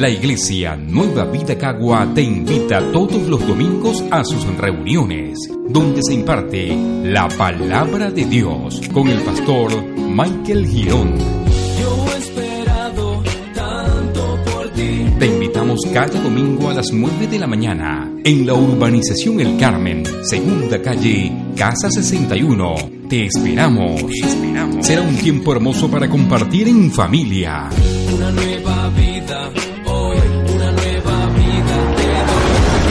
La Iglesia Nueva Vida Cagua te invita todos los domingos a sus reuniones, donde se imparte la palabra de Dios con el pastor Michael Girón. Yo he esperado tanto por ti. Te invitamos cada domingo a las 9 de la mañana en la urbanización El Carmen, segunda calle, Casa 61. Te esperamos. Te esperamos. Será un tiempo hermoso para compartir en familia. Una nueva vida,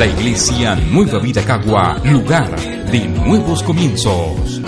La Iglesia Nueva Vida Cagua, lugar de nuevos comienzos.